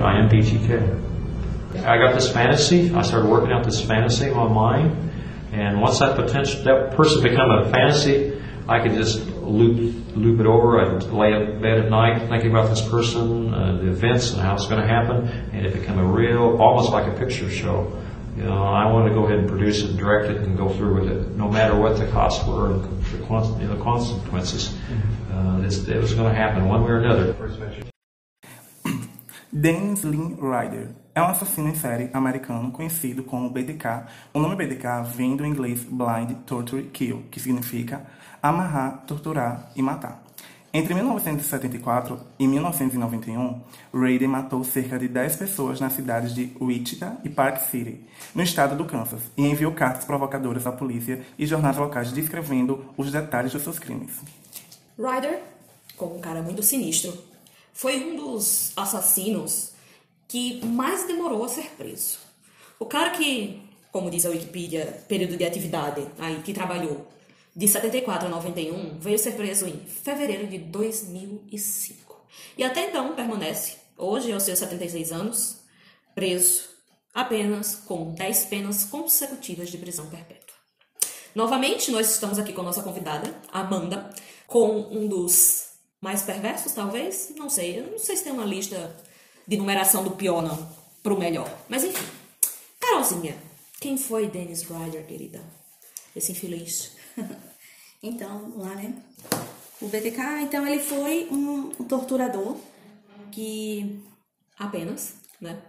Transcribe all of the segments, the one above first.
I am BTK. I got this fantasy. I started working out this fantasy in my mind, and once that potential, that person become a fantasy, I could just loop loop it over. I'd lay in bed at night thinking about this person, uh, the events, and how it's going to happen, and it became a real, almost like a picture show. You know, I wanted to go ahead and produce it, direct it, and go through with it, no matter what the costs were, and the, you know, the consequences. Uh, it was going to happen one way or another. Dennis Lynn Ryder é um assassino em série americano conhecido como BDK. O nome BDK vem do inglês Blind Torture Kill, que significa amarrar, torturar e matar. Entre 1974 e 1991, Ryder matou cerca de 10 pessoas nas cidades de Wichita e Park City, no estado do Kansas, e enviou cartas provocadoras à polícia e jornais locais descrevendo os detalhes dos seus crimes. Ryder, como um cara muito sinistro, foi um dos assassinos que mais demorou a ser preso. O cara que, como diz a Wikipedia, período de atividade aí que trabalhou de 74 a 91, veio ser preso em fevereiro de 2005. E até então permanece, hoje aos seus 76 anos, preso apenas com 10 penas consecutivas de prisão perpétua. Novamente, nós estamos aqui com a nossa convidada, Amanda, com um dos mais perversos, talvez? Não sei. Eu não sei se tem uma lista de numeração do pior, não. Pro melhor. Mas enfim. Carolzinha, quem foi Dennis Ryder, querida? Esse infeliz. Então, lá, né? O BTK, então, ele foi um, um torturador que. Apenas, né?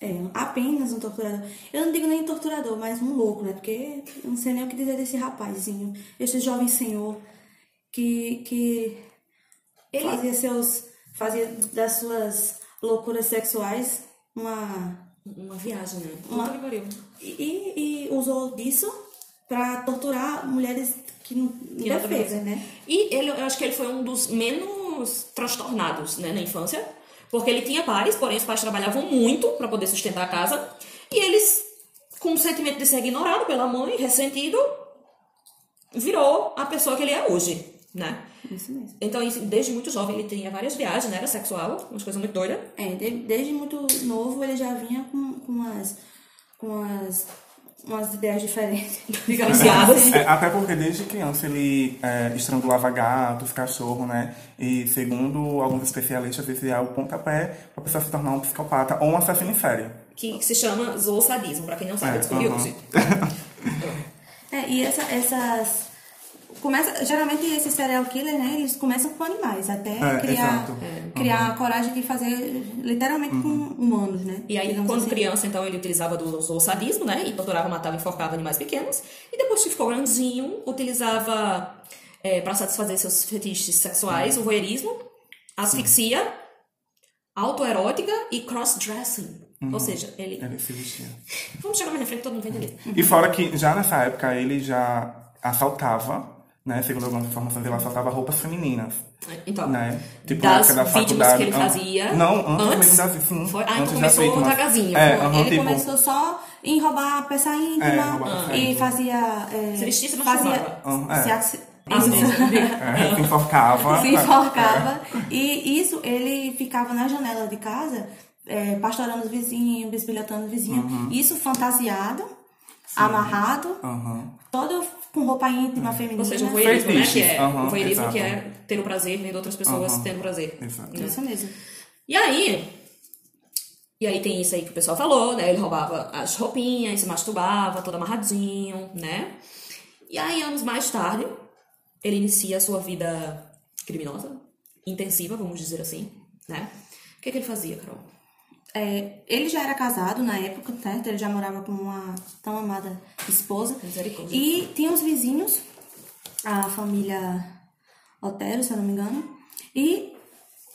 É, apenas um torturador. Eu não digo nem torturador, mas um louco, né? Porque eu não sei nem o que dizer desse rapazinho, esse jovem senhor que, que Ele- fazia seus. fazia das suas loucuras sexuais uma. Uma viagem, né? Uma-. E, e usou disso pra torturar mulheres que não Que nada a ver. indefesas, né? E ele, eu acho que ele foi um dos menos transtornados né, na infância, porque ele tinha pais, porém os pais trabalhavam muito para poder sustentar a casa, e eles, com o sentimento de ser ignorado pela mãe, ressentido, virou a pessoa que ele é hoje, né? Isso mesmo. Então, desde muito jovem, ele tinha várias viagens, né? Era sexual, umas coisas muito doidas. É, de- desde muito novo ele já vinha com, com umas. com umas. umas ideias diferentes. Diferenciadas. É, até porque desde criança ele é, estrangulava gatos, cachorro, né? E segundo alguns especialistas, esse é o pontapé para a pessoa se tornar um psicopata ou um assassino em série. Que, que se chama zoosadismo, pra quem não sabe, É, descobri aham. hoje. É, e essa- essas. Começa, geralmente esses serial killers, né? Eles começam com animais, até É, criar, exato. criar a coragem de fazer literalmente com humanos, né? E aí, Digamos quando assim. criança, então, ele utilizava do zoosadismo, né? E torturava, matava e enforcava animais pequenos. E depois que ficou grandinho, utilizava, é, para satisfazer seus fetiches sexuais, o voyeurismo, asfixia, autoerótica e cross-dressing. Ou seja, ele... Ele se vestia. Vamos chegar mais na frente, todo mundo vai entender. E fora que já nessa época ele já assaltava, né? Segundo algumas informações, ele assaltava roupas femininas. Então, Né? Tipo, na das da vítimas faculdade. que ele fazia... Não, antes, antes mesmo da sim. Foi? Ah, antes então da começou vítima. devagarzinho. É, Foi. aham, Ele tipo, começou só em roubar a peça íntima É, roubar peça e íntima. fazia. É, Se vestia, se fazia. Ah, é. se Ah, isso. é, se enforcava. se enforcava. E isso, ele ficava na janela de casa, é, pastorando os vizinhos, bisbilhotando os vizinhos. Uhum. Isso fantasiado, amarrado, Aham. todo com roupa íntima feminina. Ou seja, o voyeurismo, né? Que é, aham, o voyeurismo que é ter o prazer vendo outras pessoas Aham. tendo prazer. Exato. né? Isso mesmo. E aí, e aí tem isso aí que o pessoal falou, né? Ele roubava as roupinhas, se masturbava, todo amarradinho, né? E aí, anos mais tarde, ele inicia a sua vida criminosa, intensiva, vamos dizer assim, né? O que, que ele fazia, Carol? É, ele já era casado na época, certo? Ele já morava com uma tão amada esposa. Misericórdia. E tinha os vizinhos, a família Otero, se eu não me engano. E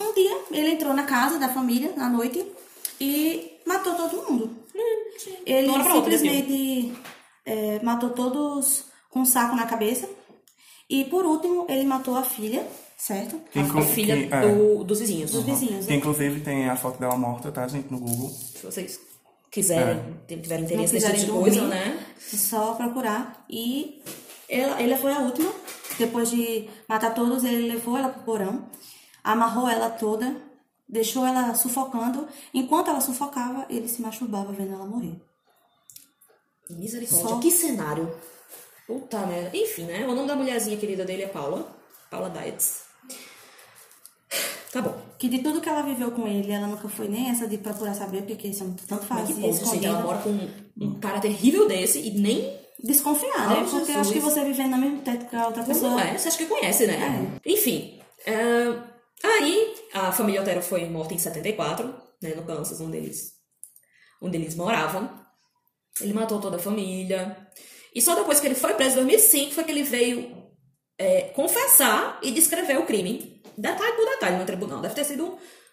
um dia ele entrou na casa da família, à noite, e matou todo mundo. Ele simplesmente é, matou todos com um saco na cabeça. E por último, ele matou a filha, certo? Que A filha que- é. do- dos vizinhos. Dos vizinhos. Que inclusive tem a foto dela morta, tá, gente, no Google. Se vocês quiserem, tiverem interesse nesse tipo quiserem de coisa, né? É só procurar. E ela, ele foi a última. Depois de matar todos, ele levou ela pro porão, amarrou ela toda deixou ela sufocando. Enquanto ela sufocava, ele se masturbava vendo ela morrer. Misericórdia. Só- Que cenário. Puta merda. Enfim, né? O nome da mulherzinha querida dele é Paula. Paula Dietz. Tá bom. Que de tudo que ela viveu com ele, ela nunca foi nem essa de procurar saber, porque isso tanto Mas fazia, que povo, gente, ela escondida. mora com um, um cara terrível desse e nem Desconfiar, Ai, né? Porque eu Jesus. acho que você vivendo no mesmo teto que a outra pessoa. Não é, você acha que conhece, né? Enfim. é, aí, a família Otero foi morta em 74, né, no Kansas, onde eles, onde eles moravam. Ele matou toda a família. E só depois que ele foi preso em 2005 foi que ele veio é, confessar e descrever o crime. Detalhe por detalhe no tribunal. Deve ter sido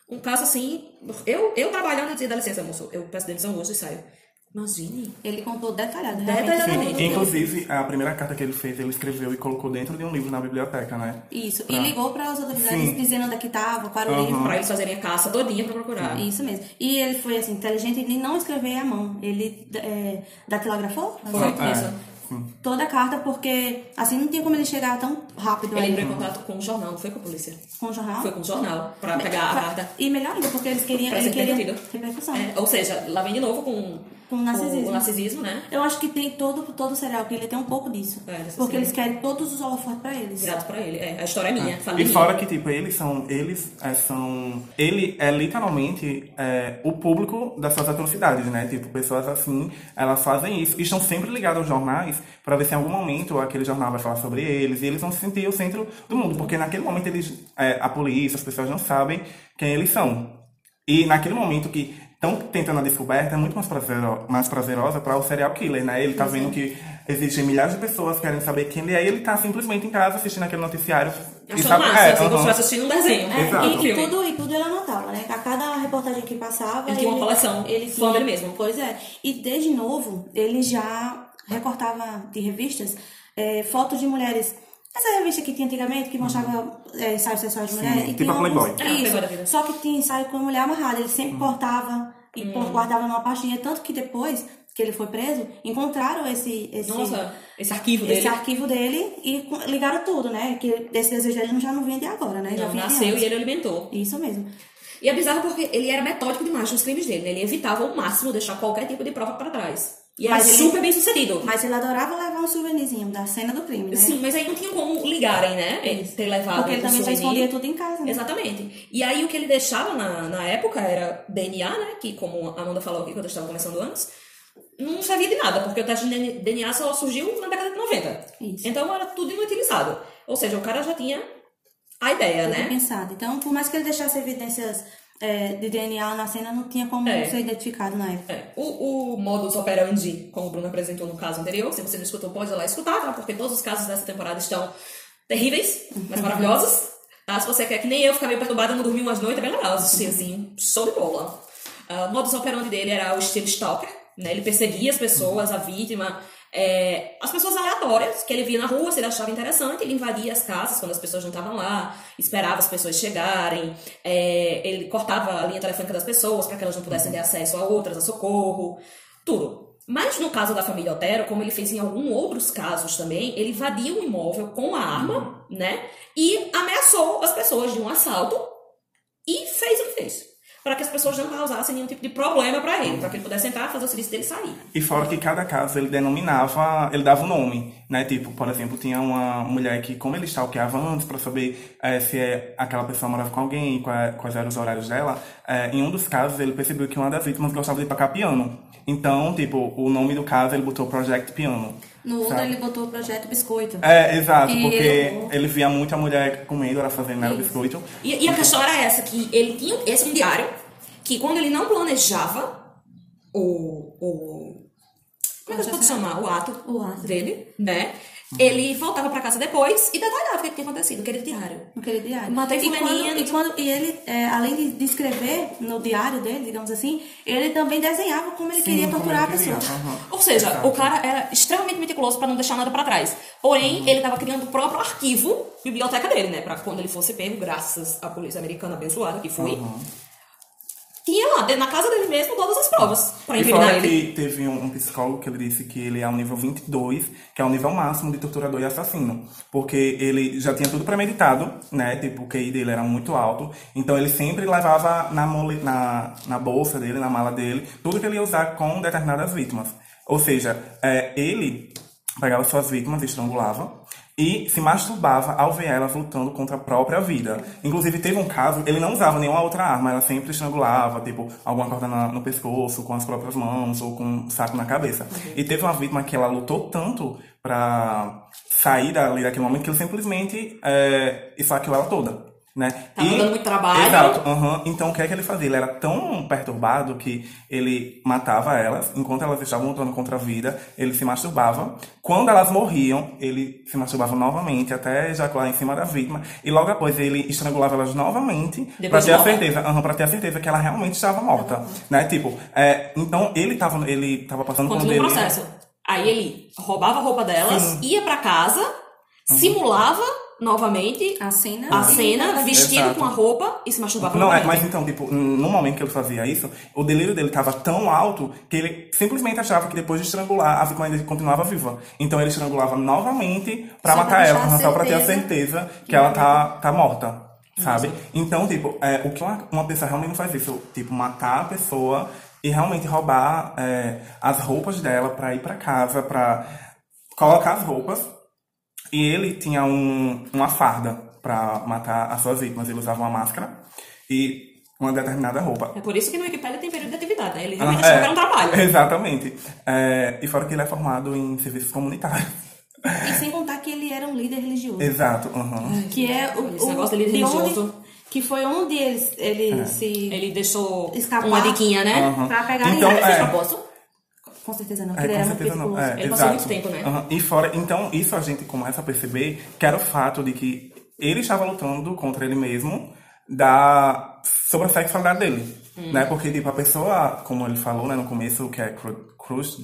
um, um caso assim. Eu, eu trabalhando, eu dizia, dá licença, moço, eu peço demissão hoje e saio. Imagine. Ele contou detalhado. Detalhadamente. realmente. Inclusive, a primeira carta que ele fez, ele escreveu e colocou dentro de um livro na biblioteca, né? Isso. E ligou para as autoridades Sim. dizendo onde é que tava, qual era o Aham. livro. Pra eles fazerem a caça todinha pra procurar. Isso mesmo. E ele foi assim, inteligente em não escrever à mão. Ele é, datilografou? Foi, É. isso. Toda a carta, porque assim não tinha como ele chegar tão rápido Ele aí entrou em contato com o jornal, não foi com a polícia. com o jornal. Foi com o jornal pra pegar a carta. E melhor ainda, porque eles queriam. Pra Ele ser queria repercussão. É, ou seja, lá vem de novo com, Com o narcisismo. o narcisismo, né? Eu acho que tem todo, todo serial que ele tem um pouco disso. É, porque sim. eles querem todos os holofotes pra eles. Virado pra ele. É, a história é minha. Fala de E fora que, tipo, eles são. Eles é, são. Ele é literalmente é, o público das suas atrocidades, né? Tipo, pessoas assim, elas fazem isso. E estão sempre ligados aos jornais pra ver se em algum momento aquele jornal vai falar sobre eles. E eles vão se sentir o centro do mundo. Porque naquele momento eles. é, a polícia, as pessoas não sabem quem eles são. E naquele momento que estão tentando a descoberta, é muito mais, prazero, mais prazerosa para o serial killer, né? Ele tá vendo que existem milhares de pessoas que querem saber quem ele é e ele tá simplesmente em casa assistindo aquele noticiário. e Achando sabe- massa, é, assim, como se assistindo um desenho. É, Exato. e, e tudo, e tudo ele anotava, né? A cada reportagem que passava. Ele tinha uma coleção, Ele fã dele mesmo. Pois é. E desde novo, ele já recortava de revistas é, fotos de mulheres. Essa revista que tinha antigamente, que mostrava é, ensaios sexuais de mulheres. e tipo tinha a Playboy. A Playboy da Isso. Só que tinha ensaio com a mulher amarrada. Ele sempre cortava e Hum. guardava numa pastinha. Tanto que depois que ele foi preso, encontraram esse. esse Nossa, esse arquivo esse dele. arquivo dele e ligaram tudo, né? Que esse desejo dele já não vinha de agora, né? Já Não, nasceu antes. e ele alimentou. Isso mesmo. E é bizarro porque ele era metódico demais nos crimes dele, né? Ele evitava ao máximo deixar qualquer tipo de prova pra trás. E Mas ele- super bem sucedido. Mas ele adorava levar um souvenirzinho da cena do crime, né? Sim, mas aí não tinha como ligarem, né? Ele ter levado Porque ele também já souvenir. escondia tudo em casa, né? Exatamente. E aí o que ele deixava na, na época era DNA, né? Que como a Amanda falou aqui quando eu estava começando antes, não servia de nada, porque o teste de DNA só surgiu na década de 90. Isso. Então era tudo inutilizado. Ou seja, o cara já tinha a ideia, Tudo né? pensado. Então, por mais que ele deixasse evidências é, de DNA na cena, não tinha como É. ser identificado na época. É, o, o modus operandi, como o Bruno apresentou no caso anterior, se você não escutou, pode ir lá escutar, tá? porque todos os casos dessa temporada estão terríveis, mas maravilhosos. Ah, se você quer que nem eu ficar meio perturbada, não dormir umas noites, é legal assistir assim, show de bola. Ah, o modus operandi dele era o estilo stalker, né? ele perseguia as pessoas, a vítima, é, as pessoas aleatórias que ele via na rua, se ele achava interessante, ele invadia as casas quando as pessoas não estavam lá, esperava as pessoas chegarem, é, ele cortava a linha telefônica das pessoas para que elas não pudessem ter acesso a outras, a socorro, tudo. Mas no caso da família Otero, como ele fez em alguns outros casos também, ele invadiu o imóvel com a arma, né? E ameaçou as pessoas de um assalto e fez o que fez. Para que as pessoas não causassem nenhum tipo de problema para ele, para que ele pudesse entrar, fazer o serviço dele e sair. E fora que cada caso ele denominava, ele dava um nome, né? Tipo, por exemplo, tinha uma mulher que, como ele stalkeava antes para saber eh, se é, aquela pessoa morava com alguém, quais, quais eram os horários dela, eh, em um dos casos ele percebeu que uma das vítimas gostava de tocar piano. Então, tipo, o nome do caso ele botou Project Piano. No outro, ele botou o projeto Biscoito. É, exato, E porque ele via muita mulher comendo, ela fazendo era biscoito. E, e a questão era essa, que ele tinha esse um diário, que quando ele não planejava o. o como é que eu posso chamar? O ato, O ato. dele, né? Ele voltava pra casa depois e detalhava o que tinha acontecido, aquele diário. Naquele diário. Matei e fulaninha, quando, e, quando, e ele, é, além de, de escrever no diário dele, digamos assim, ele também desenhava como ele queria como torturar a ele queria, pessoa. aham. Ou seja, Exato. o cara era extremamente meticuloso pra não deixar nada pra trás. Porém, ele tava criando o próprio arquivo, biblioteca dele, né? Pra quando ele fosse pego, graças à polícia americana abençoada que foi. Tinha lá, na casa dele mesmo, todas as provas pra E incriminar fora ele. que teve um, um psicólogo que ele disse que ele é o nível 22, que é o nível máximo de torturador e assassino. Porque ele já tinha tudo premeditado, né? Tipo, o QI dele era muito alto. Então ele sempre levava na, mole- na, na bolsa dele, na mala dele, tudo que ele ia usar com determinadas vítimas. Ou seja, é, ele pegava suas vítimas, estrangulava e se masturbava ao ver elas lutando contra a própria vida. Inclusive, teve um caso, ele não usava nenhuma outra arma, ela sempre estrangulava, tipo, alguma corda na- no pescoço, com as próprias mãos, ou com um saco na cabeça. E teve uma vítima que ela lutou tanto pra sair dali daquele momento que ele simplesmente é, esfaqueou ela toda. Né? Tava dando muito trabalho. Exato, aham. Então, o que é que ele fazia? Ele era tão perturbado que ele matava elas, enquanto elas estavam lutando contra a vida, ele se masturbava. Quando elas morriam, ele se masturbava novamente até ejacular em cima da vítima. E logo após ele estrangulava elas novamente para ter a certeza, aham, pra ter a certeza que ela realmente estava morta. Né? Tipo, é, então ele tava, ele tava passando por um Continua delírio. processo. Aí ele roubava a roupa delas, Sim. ia pra casa, simulava novamente A cena. a cena, vestido Exato. com a roupa e se masturbava Não, é, mas então, tipo, no momento que ele fazia isso, o delírio dele tava tão alto que ele simplesmente achava que depois de estrangular, a vítima ainda continuava viva. Então ele estrangulava novamente pra matar ela, só pra ter a certeza certeza que ela tá, tá morta. Sabe? Então, tipo, é, o que uma, uma pessoa realmente não faz isso, tipo, matar a pessoa e realmente roubar é, as roupas dela pra ir pra casa, pra colocar as roupas e ele tinha um, uma farda pra matar as suas vítimas. Ele usava uma máscara e uma determinada roupa. É por isso que no Wikipedia tem período de atividade, né? Ele realmente Ah, achou que era um trabalho. Exatamente. É, e fora que ele é formado em serviços comunitários. E sem contar que ele era um líder religioso. Exato. aham. Que é o, Esse negócio dele de religioso. onde, Que foi onde ele, ele se. Ele deixou Escapar. uma diquinha, né? Aham. Pra pegar Então, é. propósito. Com certeza não, É, ele com certeza não. É, Ele passou muito tempo, né? Aham. E fora, então, isso a gente começa a perceber que era o fato de que ele estava lutando contra ele mesmo da sobre a sexualidade dele, Hum. né? Porque tipo a pessoa, como ele falou, né, no começo, que é cru, cruz,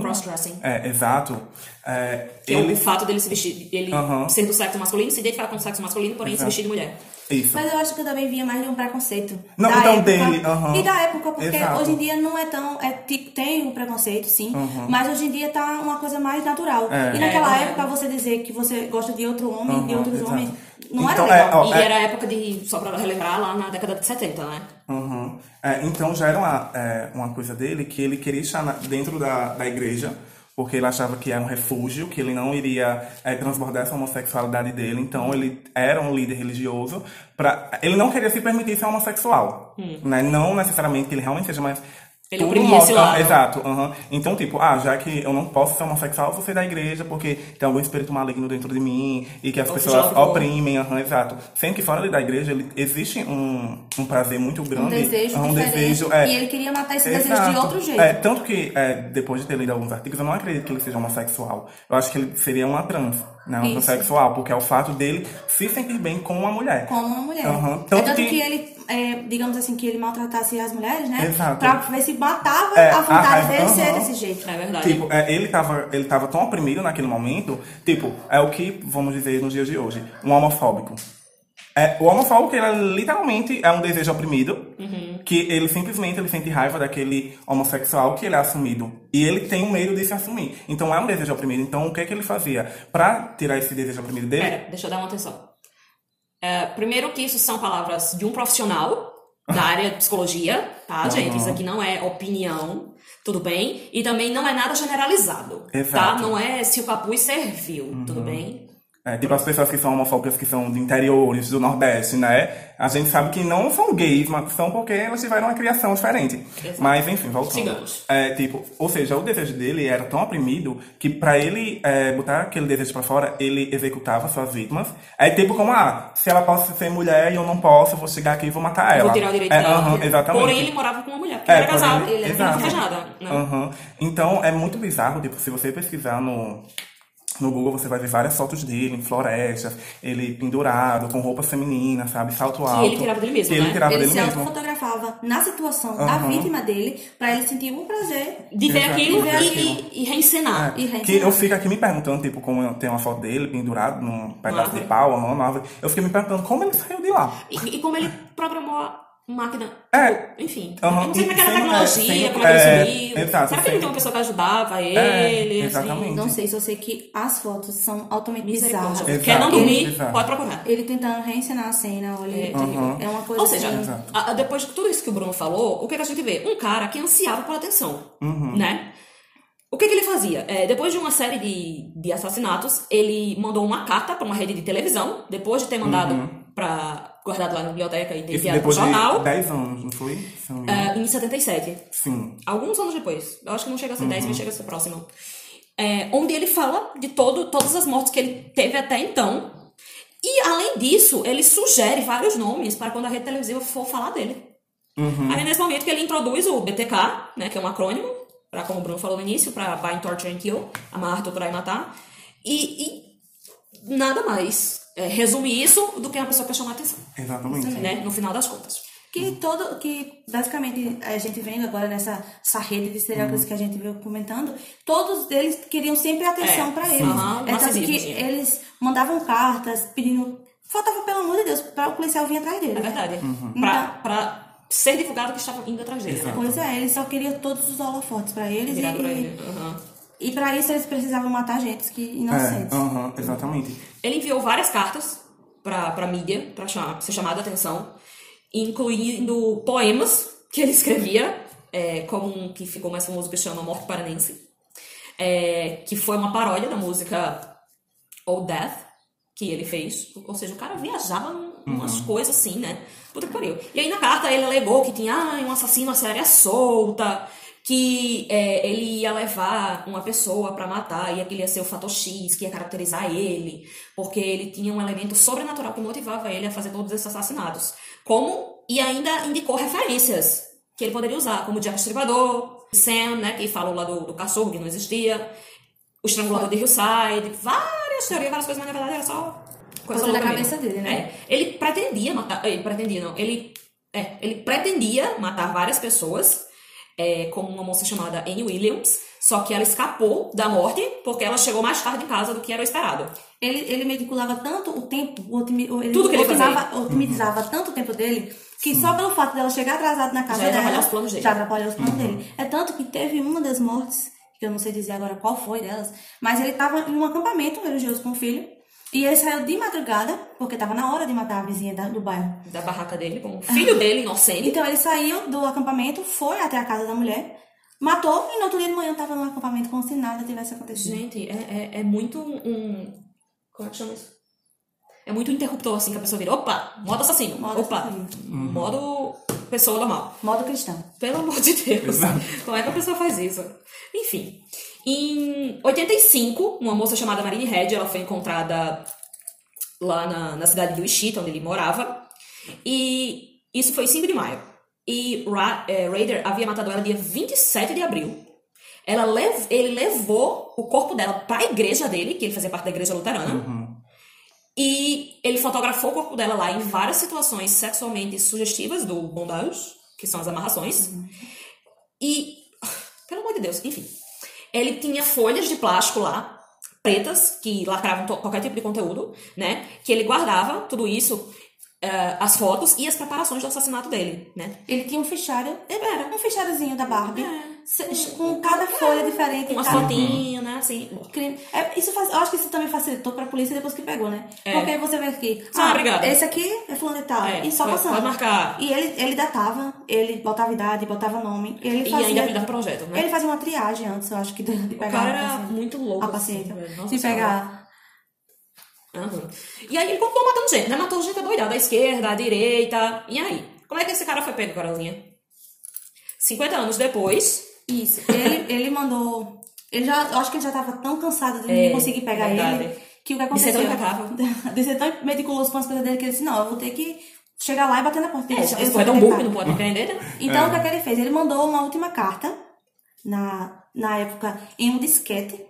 Cross-dressing. é, exato. É, Que é ele o fato dele se vestir, ele Aham. ser do sexo masculino, se identificar com o sexo masculino, porém se Exato. vestir de mulher. Isso. Mas eu acho que eu também via mais de um preconceito. Não, da então época. dele, aham. E da época, porque Exato. hoje em dia não é tão. É, tipo, tem o preconceito, sim. Mas hoje em dia tá uma coisa mais natural. É. E naquela É, época você dizer que você gosta de outro homem, de Aham, outros exato. homens, não Então, era é, legal. ó, E era a época de, só pra relembrar, lá na década de 70, né? Uhum. É, então já era uma, é, uma coisa dele que ele queria estar dentro da, da igreja, porque ele achava que era um refúgio, que ele não iria é, transbordar essa homossexualidade dele. Então ele era um líder religioso. Pra, ele não queria se permitir ser homossexual. Né? Não necessariamente que ele realmente seja, mas. Ele oprimia esse lado. Exato. uhum. Então, tipo, ah, já que eu não posso ser homossexual, eu vou ser da igreja porque tem algum espírito maligno dentro de mim e que as Ou pessoas oprimem. aham, exato. Sendo que fora da igreja ele, existe um, um prazer muito grande. Um desejo um desejo, é, E ele queria matar esse desejo de Exato. outro jeito. É, tanto que, é, depois de ter lido alguns artigos, eu não acredito que ele seja homossexual. Eu acho que ele seria uma trans, né? Uma Isso. transexual, porque é o fato dele se sentir bem com uma mulher. como uma mulher. Aham. É Tanto tanto que- que, ele, é, digamos assim, que ele maltratasse as mulheres, né? Exato. Pra ver se matava É, a vontade dele ser aham. desse jeito. É verdade. Tipo, é, ele, tava, ele tava tão oprimido naquele momento, tipo, é o que, vamos dizer, nos dias de hoje, um homofóbico. É, o homofóbico, ele é, literalmente é um desejo oprimido, que ele simplesmente ele sente raiva daquele homossexual que ele é assumido. E ele tem um medo de se assumir. Então é um desejo oprimido. Então o que é que ele fazia? Pra tirar esse desejo oprimido dele, Pera, deixa eu dar uma atenção. É, primeiro que isso são palavras de um profissional da área de psicologia, tá, gente? Isso aqui não é opinião, tudo bem? E também não é nada generalizado, tá? Exato. Uhum. Não é se o capuz serviu, tudo bem? É, tipo, as pessoas que são homofóbicas, que são de interiores, do Nordeste, né? A gente sabe que não são gays, mas são porque elas tiveram uma criação diferente. Exato. Mas, enfim, voltando. Sigamos. É, tipo, ou seja, o desejo dele era tão oprimido que pra ele é, botar aquele desejo pra fora, ele executava suas vítimas. É tipo como, ah, se ela pode ser mulher e eu não posso, eu vou chegar aqui e vou matar ela. Vou tirar o direito é, dela. aham, exatamente. Porém, ele morava com uma mulher, porque É, ele era casado, porém, ele era fejada, né? Aham. Então é muito bizarro, tipo, se você pesquisar no, no Google, você vai ver várias fotos dele em florestas, ele pendurado, com roupa feminina, sabe? Salto alto. ele tirava dele mesmo, Que ele né? tirava Ele dele se mesmo. autofotografava na situação da Aham. vítima dele pra ele sentir um prazer. De ver aquilo ver e, aquilo. e, e reencenar. E Que reencenar. eu fico aqui me perguntando, tipo, como eu tenho uma foto dele pendurado num pedaço de pau, numa árvore. Eu fiquei me perguntando como ele saiu de lá. E, e como ele programou a, máquina. É. tipo, enfim. Eu não sei como é que era a tecnologia, é, como é que ele é, subiu. exato, Será que ele tinha uma pessoa que ajudava ele? É, assim? exatamente. Não sei, só sei que as fotos são altamente bizarras. Quer não dormir, Exato. pode procurar. Ele tentando reencenar a cena, olha, É, é, Aham. é uma coisa Ou seja, assim, a- a- depois de tudo isso que o Bruno falou, o que, que a gente vê? Um cara que ansiava por atenção, Uhum. né? O que, que ele fazia? É, depois de uma série de, de assassinatos, ele mandou uma carta para uma rede de televisão, depois de ter mandado para guardado lá na biblioteca e enviado para o depois de jornal, 10 anos, não foi? É, em 77. Sim. Alguns anos depois. Eu acho que não chega a ser Uhum. 10, mas chega a ser próximo. É, onde ele fala de todo, todas as mortes que ele teve até então. E, além disso, ele sugere vários nomes para quando a rede televisiva for falar dele. Uhum. Aí, nesse momento, que ele introduz o BTK, né, que é um acrônimo, para como o Bruno falou no início, para Bind, Torture and Kill, amarrar, torturar e matar. E, e nada mais é, resume isso do que uma pessoa que chama a atenção, Exatamente. né, no final das contas. Que todo, que basicamente a gente vendo agora nessa essa rede de serial Uhum. killers que a gente veio comentando, todos eles queriam sempre atenção É, pra sim. eles. Aham, é tanto que sim. eles mandavam cartas pedindo, faltava pelo amor de Deus, para o policial vir atrás dele. É verdade. Uhum. Pra, Então- pra ser divulgado que estava indo atrás dele. né? Pois é, eles só queriam todos os holofotes pra eles e, Virado pra ele. Uhum. E para isso eles precisavam matar gente que É, inocentes. aham, exatamente. Ele enviou várias cartas pra, pra mídia, pra chamar, ser chamado a atenção, incluindo poemas que ele escrevia, é, como um que ficou mais famoso que chama Morte Paranense, é, que foi uma paródia da música Old Death, que ele fez. Ou seja, o cara viajava umas coisas assim, né? Puta que pariu. E aí na carta ele alegou que tinha ah, um assassino a série solta, que é, ele ia levar uma pessoa pra matar e aquele ia ser o fator X, que ia caracterizar ele, porque ele tinha um elemento sobrenatural que motivava ele a fazer todos esses assassinatos. Como, e ainda indicou referências que ele poderia usar, como o Jack Estripador, Sam, né, que falou lá do, do cachorro que não existia, o estrangulador de Hillside, várias teorias, várias coisas, mas na verdade era só Coisa louca da cabeça mesmo. dele, né? É, ele pretendia matar, ele pretendia não, ele, é, ele pretendia matar várias pessoas, é, como uma moça chamada Anne Williams, só que ela escapou da morte porque ela chegou mais tarde em casa do que era o esperado. Ele, ele manipulava tanto o tempo, o otimi, ele Tudo que ele otimizava, otimizava tanto o tempo dele, que só pelo fato dela chegar atrasada na casa Já dela, atrapalhar os planos dele. Já atrapalhou os planos dele. É tanto que teve uma das mortes, que eu não sei dizer agora qual foi delas, mas ele estava em um acampamento religioso com o filho, e ele saiu de madrugada, porque estava na hora de matar a vizinha da- do bairro. Da barraca dele, com o filho dele, inocente. Então ele saiu do acampamento, foi até a casa da mulher, matou, e no outro dia de manhã estava no acampamento como se nada tivesse acontecido. Gente, é, é, é muito um. Como é que chama isso? É muito interruptor, assim, que a pessoa vira. Opa, modo assassino. Modo Opa, assassino. modo pessoa normal. Modo cristão. Pelo amor de Deus. Como é que a pessoa faz isso? Enfim. Em 85, uma moça chamada Marine Head, ela foi encontrada lá na, na cidade de Wichita, onde ele morava. E isso foi 5 de maio. E Ra eh, Raider havia matado ela dia 27 de abril. Ela lev ele levou o corpo dela para a igreja dele, que ele fazia parte da igreja luterana. E ele fotografou o corpo dela lá em várias situações sexualmente sugestivas do bondage, que são as amarrações. E, pelo amor de Deus, enfim. Ele tinha folhas de plástico lá, pretas, que lacravam qualquer tipo de conteúdo, né? Que ele guardava tudo isso, eh, as fotos e as preparações do assassinato dele, né? Ele tinha um fichário, era um ficháriozinho da Barbie, É. se- com cada folha diferente. Cada fotinhas, né? Assim, crime. É, isso faz, eu acho que isso também facilitou pra polícia depois que pegou, né? É. Porque aí você vê aqui, Ah, obrigada. esse aqui é fulano e tal, É, e só pode- passando. pode marcar. E ele, ele datava, ele botava idade, botava nome, ele E fazia... ainda apelidava projeto, né? Ele fazia uma triagem antes, eu acho que de, de O pegar cara era paciente. muito louco. a assim, paciente. de Senhora. pegar... Aham. E aí ele continuou matando gente, né? Matou gente doidada, da esquerda, da direita. E aí? Como é que esse cara foi pego, Carolinha? 50 anos depois. Isso. Ele, ele mandou... Ele já, eu acho que ele já tava tão cansado de É, não conseguir pegar verdade. ele, que o que ser aconteceu... de ser tão meticuloso com as coisas dele, que ele disse, não, eu vou ter que chegar lá e bater na porta. É, vou foi tão burro que não pode né? Então, o que, é que ele fez? Ele mandou uma última carta, na, na época, em um disquete.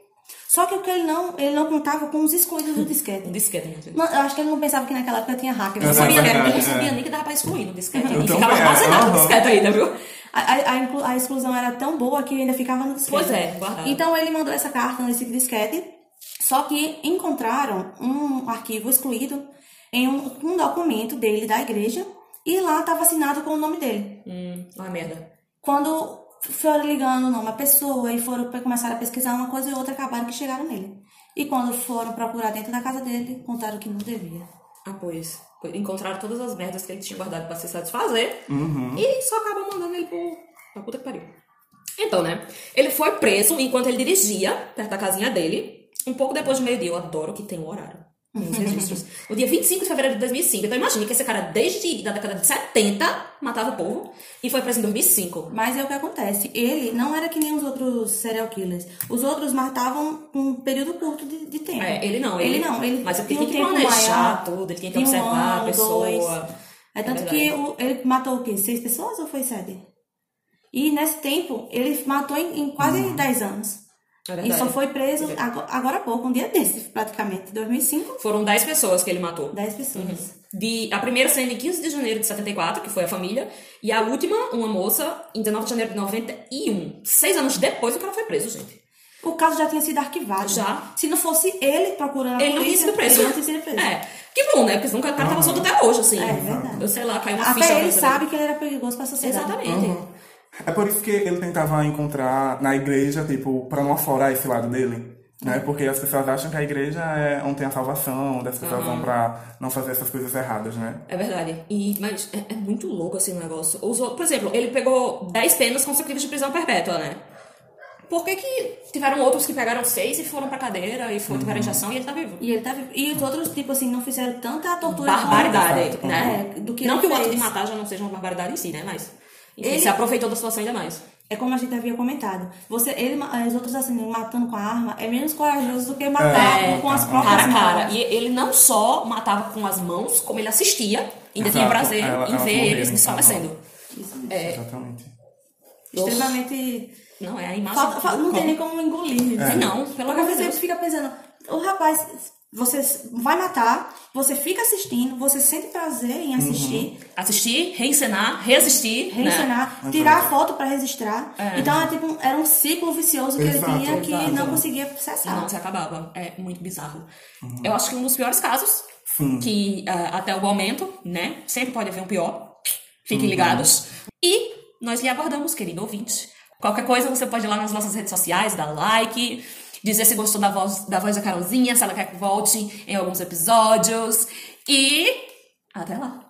Só que o que ele não, ele não contava com os excluídos do Um disquete. disquete, gente. Não, eu acho que ele não pensava que naquela época tinha hacker. Eu É sabia, não sabia é. nem que dava pra excluir no disquete. Eu E ficava é, armazenado no disquete ainda, viu? A, a, a exclusão era tão boa que ainda ficava no disquete. Pois é, guardado. Então ele mandou essa carta nesse disquete, só que encontraram um arquivo excluído em um, um documento dele da igreja e lá estava assinado com o nome dele. Hum, uma merda. Quando foram ligando o nome da pessoa e foram começaram a pesquisar uma coisa e outra, acabaram que chegaram nele. E quando foram procurar dentro da casa dele, contaram que não devia. Ah, pois. Encontraram todas as merdas que ele tinha guardado pra se satisfazer. Uhum. E só acabam mandando ele pro... pra puta que pariu. Então, né? Ele foi preso enquanto ele dirigia perto da casinha dele. Um pouco depois de meio-dia. Eu adoro que tem um horário. No dia 25 de fevereiro de 2005. Então imagine que esse cara, desde a década de 70, matava o povo. E foi preso em 2005. Mas é o que acontece. Ele não era que nem os outros serial killers. Os outros matavam um período curto de, de tempo. É, ele não. Ele, não. Ele mas ele tinha que planejar tudo. Ele tinha que tinha um observar a pessoa. dois. É tanto verdade. que o- ele matou o quê? Seis pessoas ou foi sete? E nesse tempo, ele matou em, em quase 10 anos. É e verdade. só foi preso agora, agora há pouco, um dia desses, praticamente. 2005, Foram 10 pessoas que ele matou. 10 pessoas. De, a primeira sendo em 15 de janeiro de 74, que foi a família, e a última, uma moça, em 19 de janeiro de 91. Seis anos depois o cara foi preso, gente. O caso já tinha sido arquivado. Já. Se não fosse ele procurando a Ele não tinha sido preso. ele não tinha sido preso. É. Que bom, né? Porque senão o cara tava solto até hoje, assim. É verdade. Eu sei lá, caiu uma ficha Até na ele sabe que ele era perigoso para a sociedade. Exatamente. É por isso que ele tentava encontrar na igreja, tipo, pra não aflorar esse lado dele. Né? Porque as pessoas acham que a igreja é onde tem a salvação, onde as pessoas vão pra não fazer essas coisas erradas, né? É verdade. E, mas é, é muito louco assim o negócio. Usou, por exemplo, ele pegou 10 penas consecutivas de prisão perpétua, né? Por que, que tiveram outros que pegaram seis e foram pra cadeira e foram, tiveram injeção e ele tá vivo? E ele tá vivo. E os outros, tipo assim, não fizeram tanta tortura. Barbaridade, né? É, do que não ele que o ato fez. de matar já não seja uma barbaridade em si, né? Mas enfim, Ele- se aproveitou da situação ainda mais. É como a gente havia comentado. Você, ele, os outros assim, matando com a arma é menos corajoso do que matar É, com as próprias cara mãos. cara. E ele não só matava com as mãos, como ele assistia. Ainda tinha Exato. prazer Ela- em elas ver eles então, desfalecendo. Isso mesmo. É, Exatamente. Extremamente. não, é a imagem. Falta- fa- não tem nem como engolir. É. Não, pelo amor de você Deus. fica pensando, o rapaz, você vai matar, você fica assistindo, você sente prazer em assistir, Assistir, reencenar, resistir. Né? reencenar, tirar a foto pra registrar. É. Então é tipo, era um ciclo vicioso que Exato, ele tinha que exato. não conseguia cessar. Não se acabava. É muito bizarro. Eu acho que um dos piores casos, Sim. que ah, até o momento, né? Sempre pode haver um pior. Fiquem ligados. E nós lhe aguardamos, querido ouvinte. Qualquer coisa você pode ir lá nas nossas redes sociais, dar like, dizer se gostou da voz da, voz da Carolzinha, se ela quer que volte em alguns episódios. E até lá!